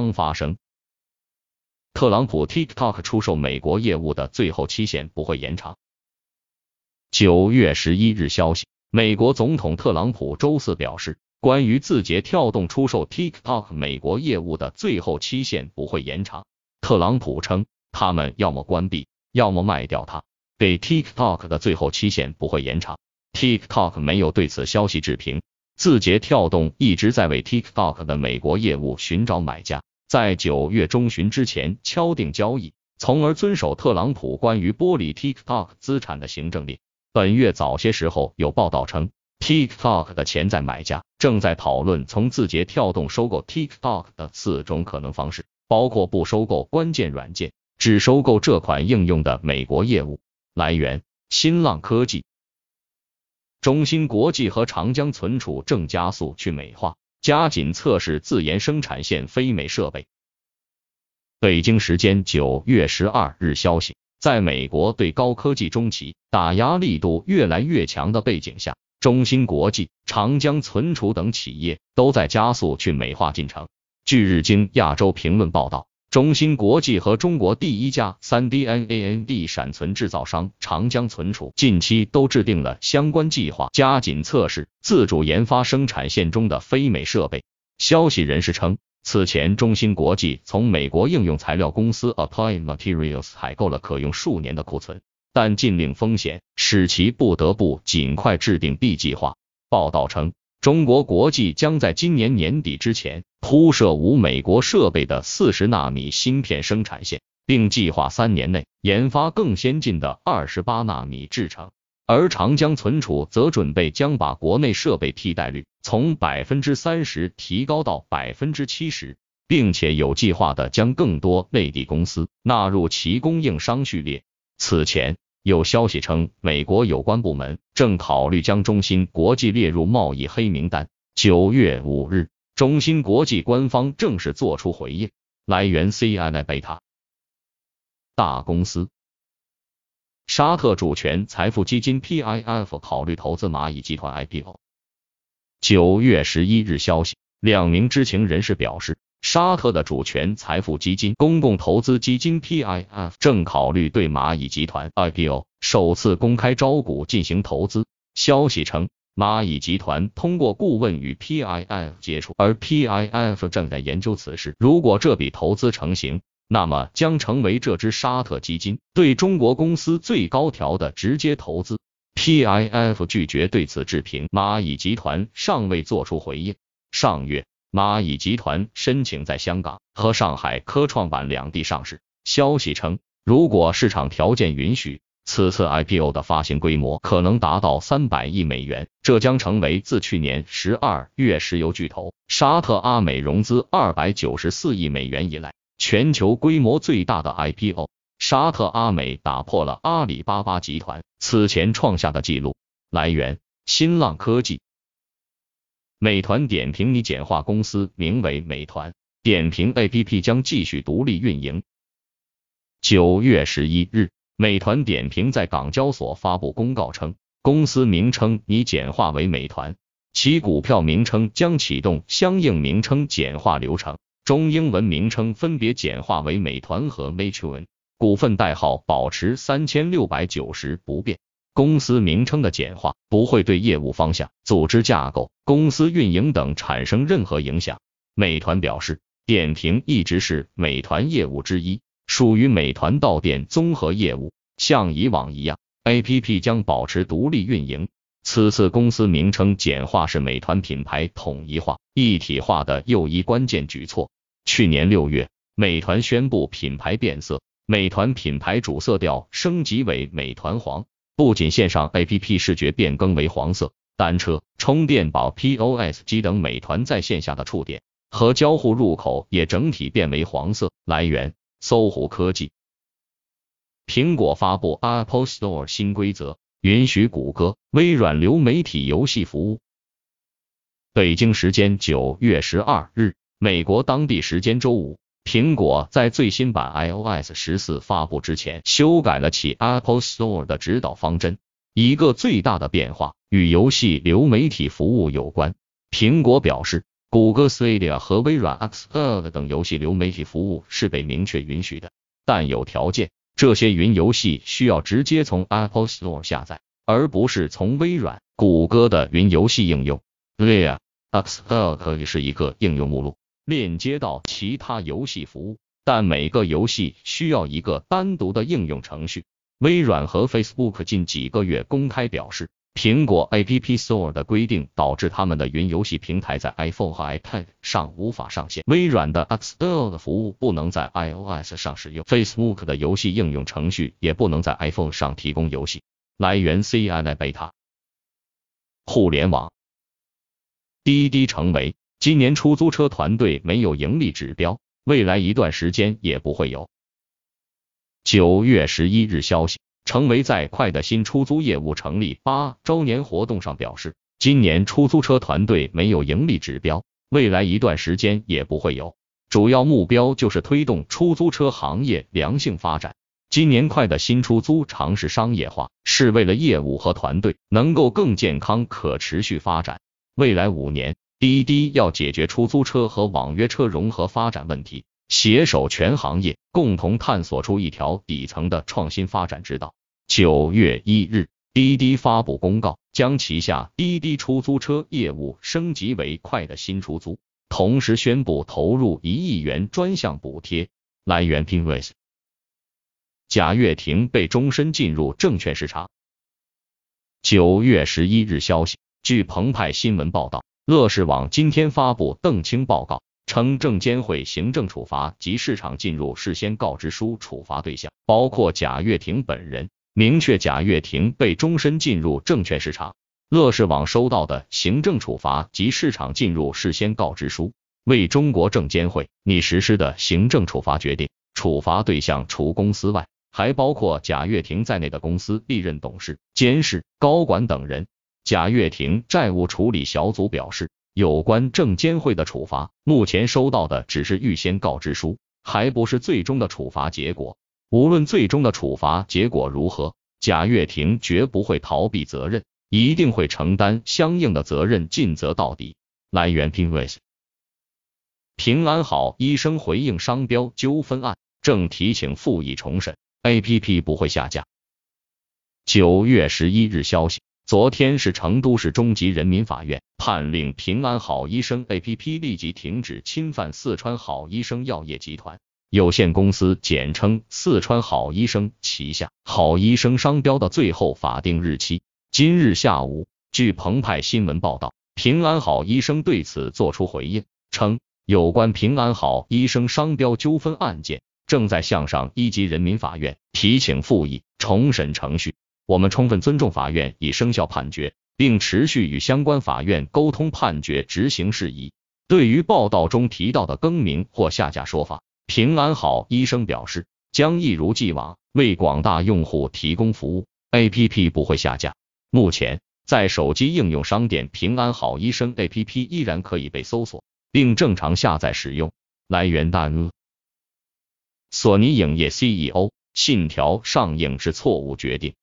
刚发生。特朗普 TikTok 出售美国业务的最后期限不会延长。九月十一日消息，美国总统特朗普周四表示，关于字节跳动出售 TikTok 美国业务的最后期限不会延长。特朗普称，他们要么关闭，要么卖掉它。给 TikTok 的最后期限不会延长。TikTok 没有对此消息置评。字节跳动一直在为 TikTok 的美国业务寻找买家，在九月中旬之前敲定交易，从而遵守特朗普关于剥离 TikTok 资产的行政令。本月早些时候有报道称，TikTok 的潜在买家正在讨论从字节跳动收购 TikTok 的四种可能方式，包括不收购关键软件，只收购这款应用的美国业务。来源：新浪科技。中芯国际和长江存储正加速去美化，加紧测试自研生产线非美设备。北京时间九月十二日消息，在美国对高科技中企打压力度越来越强的背景下，中芯国际、长江存储等企业都在加速去美化进程。据日经亚洲评论报道。中芯国际和中国第一家三 D NAND 闪存制造商长江存储近期都制定了相关计划，加紧测试自主研发生产线中的非美设备。消息人士称，此前中芯国际从美国应用材料公司 Applied Materials 采购了可用数年的库存，但禁令风险使其不得不尽快制定 B 计划。报道称。中国国际将在今年年底之前铺设无美国设备的四十纳米芯片生产线，并计划三年内研发更先进的二十八纳米制程。而长江存储则准备将把国内设备替代率从百分之三十提高到百分之七十，并且有计划的将更多内地公司纳入其供应商序列。此前。有消息称，美国有关部门正考虑将中芯国际列入贸易黑名单。九月五日，中芯国际官方正式作出回应。来源：CNN 贝塔。大公司，沙特主权财富基金 PIF 考虑投资蚂蚁集团 IPO。九月十一日消息，两名知情人士表示。沙特的主权财富基金公共投资基金 PIF 正考虑对蚂蚁集团 IPO 首次公开招股进行投资。消息称，蚂蚁集团通过顾问与 PIF 接触，而 PIF 正在研究此事。如果这笔投资成型，那么将成为这支沙特基金对中国公司最高调的直接投资。PIF 拒绝对此置评，蚂蚁集团尚未作出回应。上月。蚂蚁集团申请在香港和上海科创板两地上市。消息称，如果市场条件允许，此次 IPO 的发行规模可能达到三百亿美元，这将成为自去年十二月石油巨头沙特阿美融资二百九十四亿美元以来全球规模最大的 IPO。沙特阿美打破了阿里巴巴集团此前创下的纪录。来源：新浪科技。美团点评拟简化公司名为美团点评 APP 将继续独立运营。九月十一日，美团点评在港交所发布公告称，公司名称拟简化为美团，其股票名称将启动相应名称简化流程，中英文名称分别简化为美团和 Meituan，股份代号保持三千六百九十不变。公司名称的简化不会对业务方向、组织架构、公司运营等产生任何影响。美团表示，点评一直是美团业务之一，属于美团到店综合业务，像以往一样，APP 将保持独立运营。此次公司名称简化是美团品牌统一化、一体化的又一关键举措。去年六月，美团宣布品牌变色，美团品牌主色调升级为美团黄。不仅线上 APP 视觉变更为黄色，单车、充电宝、POS 机等美团在线下的触点和交互入口也整体变为黄色。来源：搜狐科技。苹果发布 Apple Store 新规则，允许谷歌、微软流媒体游戏服务。北京时间九月十二日，美国当地时间周五。苹果在最新版 iOS 十四发布之前，修改了其 Apple Store 的指导方针。一个最大的变化与游戏流媒体服务有关。苹果表示，谷歌 Stadia 和微软 Xcloud 等游戏流媒体服务是被明确允许的，但有条件，这些云游戏需要直接从 Apple Store 下载，而不是从微软、谷歌的云游戏应用。Stadia Xcloud 是一个应用目录，链接到其他游戏服务，但每个游戏需要一个单独的应用程序。微软和 Facebook 近几个月公开表示。苹果 App Store 的规定导致他们的云游戏平台在 iPhone 和 iPad 上无法上线。微软的 Xcloud 服务不能在 iOS 上使用，Facebook 的游戏应用程序也不能在 iPhone 上提供游戏。来源：CNN Beta。互联网，滴滴成为今年出租车团队没有盈利指标，未来一段时间也不会有。九月十一日消息。成为在快的新出租业务成立八周年活动上表示，今年出租车团队没有盈利指标，未来一段时间也不会有。主要目标就是推动出租车行业良性发展。今年快的新出租尝试商业化，是为了业务和团队能够更健康、可持续发展。未来五年，滴滴要解决出租车和网约车融合发展问题，携手全行业，共同探索出一条底层的创新发展之道。九月一日，滴滴发布公告，将旗下滴滴出租车业务升级为快的新出租，同时宣布投入一亿元专项补贴。来源：Pinterest。贾跃亭被终身进入证券市场。九月十一日消息，据澎湃新闻报道，乐视网今天发布邓清报告，称证监会行政处罚及市场进入事先告知书处罚对象包括贾跃亭本人。明确贾跃亭被终身进入证券市场。乐视网收到的行政处罚及市场进入事先告知书，为中国证监会拟实施的行政处罚决定。处罚对象除公司外，还包括贾跃亭在内的公司历任董事、监事、高管等人。贾跃亭债务处理小组表示，有关证监会的处罚，目前收到的只是预先告知书，还不是最终的处罚结果。无论最终的处罚结果如何，贾跃亭绝不会逃避责任，一定会承担相应的责任，尽责到底。来源：Pinterest。平安好医生回应商标纠纷案，正提请复议重审，APP 不会下架。九月十一日消息，昨天是成都市中级人民法院判令平安好医生 APP 立即停止侵犯四川好医生药业集团。有限公司简称四川好医生旗下好医生商标的最后法定日期，今日下午。据澎湃新闻报道，平安好医生对此作出回应，称有关平安好医生商标纠纷案件正在向上一级人民法院提请复议重审程序。我们充分尊重法院已生效判决，并持续与相关法院沟通判决执行事宜。对于报道中提到的更名或下架说法，平安好医生表示，将一如既往为广大用户提供服务，APP 不会下架。目前，在手机应用商店，平安好医生 APP 依然可以被搜索并正常下载使用。来源：大 N。索尼影业 CEO：信条上映是错误决定。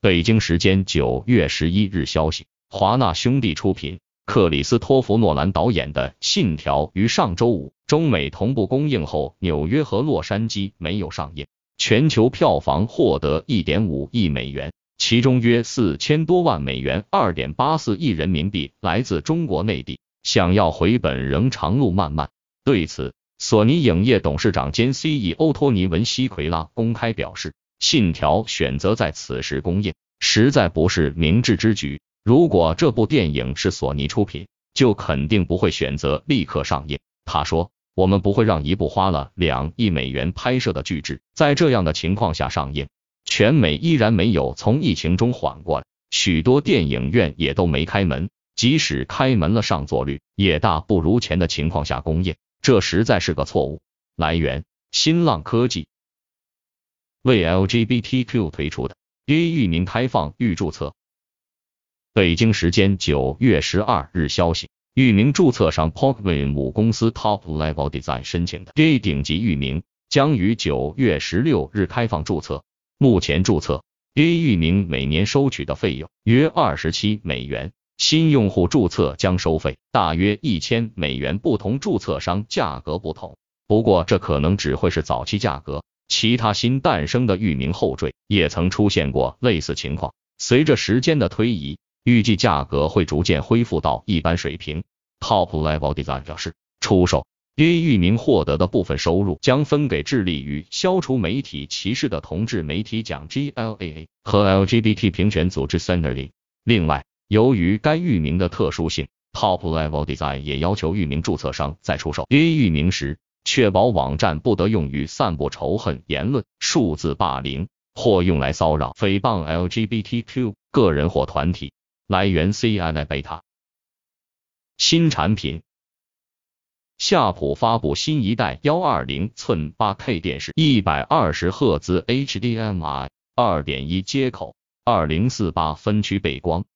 北京时间九月十一日消息，华纳兄弟出品。克里斯托弗·诺兰导演的《信条》于上周五中美同步公映后，纽约和洛杉矶没有上映，全球票房获得一点五亿美元，其中约四千多万美元（二点八四亿人民币）来自中国内地。想要回本仍长路漫漫。对此，索尼影业董事长兼 CEO 托尼·文西奎拉公开表示，《信条》选择在此时公映，实在不是明智之举。如果这部电影是索尼出品，就肯定不会选择立刻上映。他说：“我们不会让一部花了两亿美元拍摄的巨制，在这样的情况下上映。全美依然没有从疫情中缓过来，许多电影院也都没开门，即使开门了，上座率也大不如前的情况下公映，这实在是个错误。”来源：新浪科技。为 LGBTQ 推出的。A 域名开放预注册。北京时间九月十二日消息，域名注册商 Pokemon 母公司 Top Level Design 申请的。A 顶级域名将于九月十六日开放注册。目前注册。A 域名每年收取的费用约二十七美元，新用户注册将收费。大约一千美元，不同注册商价格不同。不过这可能只会是早期价格，其他新诞生的域名后缀也曾出现过类似情况。随着时间的推移，预计价格会逐渐恢复到一般水平。Top Level Design 表示，出售 A 域名获得的部分收入将分给致力于消除媒体歧视的同志媒体奖 GLAA 和 LGBT 平权组织 Centerly。另外，由于该域名的特殊性，Top Level Design 也要求域名注册商在出售 A 域名时，确保网站不得用于散布仇恨言论、数字霸凌或用来骚扰、诽谤 LGBTQ 个人或团体。来源：CNN Beta。新产品，夏普发布新一代幺二零寸八 K 电视，一百二十赫兹 HDMI 二点一接口，二零四八分区背光。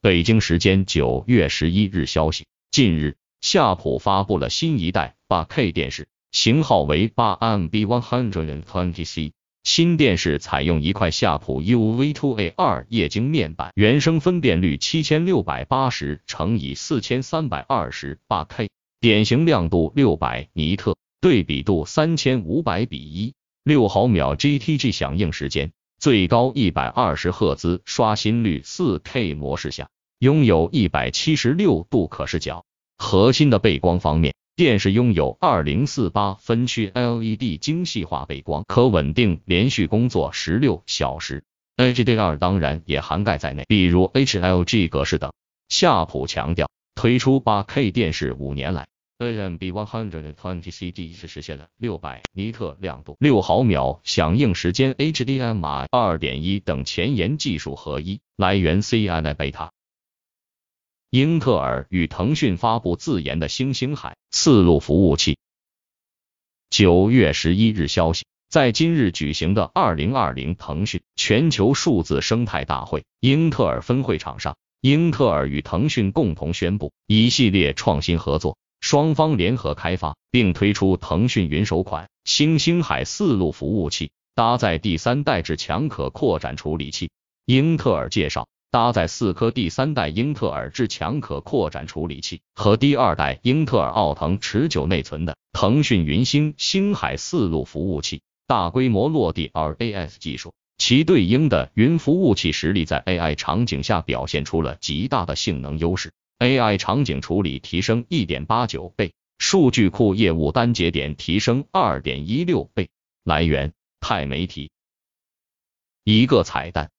北京时间九月十一日消息，近日夏普发布了新一代八 K 电视，型号为八 MB One Hundred Twenty C。新电视采用一块夏普 UV2A 二液晶面板，原生分辨率七千六百八十乘以四千三百二十八 K，典型亮度六百尼特，对比度三千五百比一，六毫秒 GTG 响应时间，最高一百二十赫兹刷新率，四 K 模式下。拥有一百七十六度可视角。核心的背光方面，电视拥有二零四八分区 LED 精细化背光，可稳定连续工作十六小时。HDR 当然也涵盖在内，比如 HLG 格式等。夏普强调，推出八 K 电视五年来，AMB One Hundred Twenty CD 是实现了六百尼特亮度、六毫秒响应时间、HDMI 二点一等前沿技术合一。来源：CNN Beta。英特尔与腾讯发布自研的星星海四路服务器。九月十一日消息，在今日举行的二零二零腾讯全球数字生态大会英特尔分会场上，英特尔与腾讯共同宣布一系列创新合作，双方联合开发并推出腾讯云首款星星海四路服务器，搭载第三代至强可扩展处理器。英特尔介绍。搭载四颗第三代英特尔至强可扩展处理器和第二代英特尔奥腾持久内存的腾讯云星星海四路服务器，大规模落地 RAS 技术，其对应的云服务器实力在 AI 场景下表现出了极大的性能优势，AI 场景处理提升一点八九倍，数据库业务单节点提升二点一六倍。来源：钛媒体。一个彩蛋。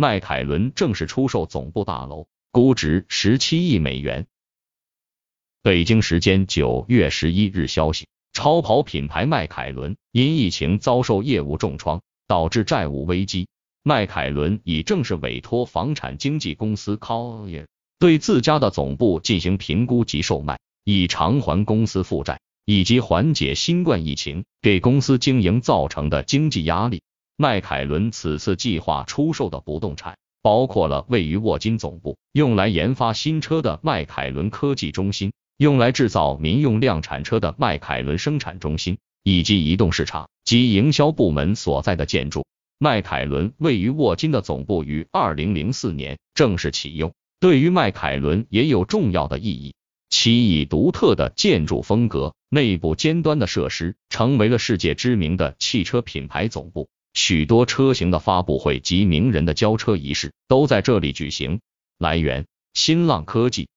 迈凯伦正式出售总部大楼，估值十七亿美元。北京时间九月十一日消息，超跑品牌迈凯伦因疫情遭受业务重创，导致债务危机。迈凯伦已正式委托房产经纪公司 Collier 对自家的总部进行评估及售卖，以偿还公司负债以及缓解新冠疫情给公司经营造成的经济压力。迈凯伦此次计划出售的不动产，包括了位于沃金总部、用来研发新车的迈凯伦科技中心、用来制造民用量产车的迈凯伦生产中心，以及移动市场及营销部门所在的建筑。迈凯伦位于沃金的总部于二零零四年正式启用，对于迈凯伦也有重要的意义。其以独特的建筑风格、内部尖端的设施，成为了世界知名的汽车品牌总部。许多车型的发布会及名人的交车仪式都在这里举行。来源：新浪科技。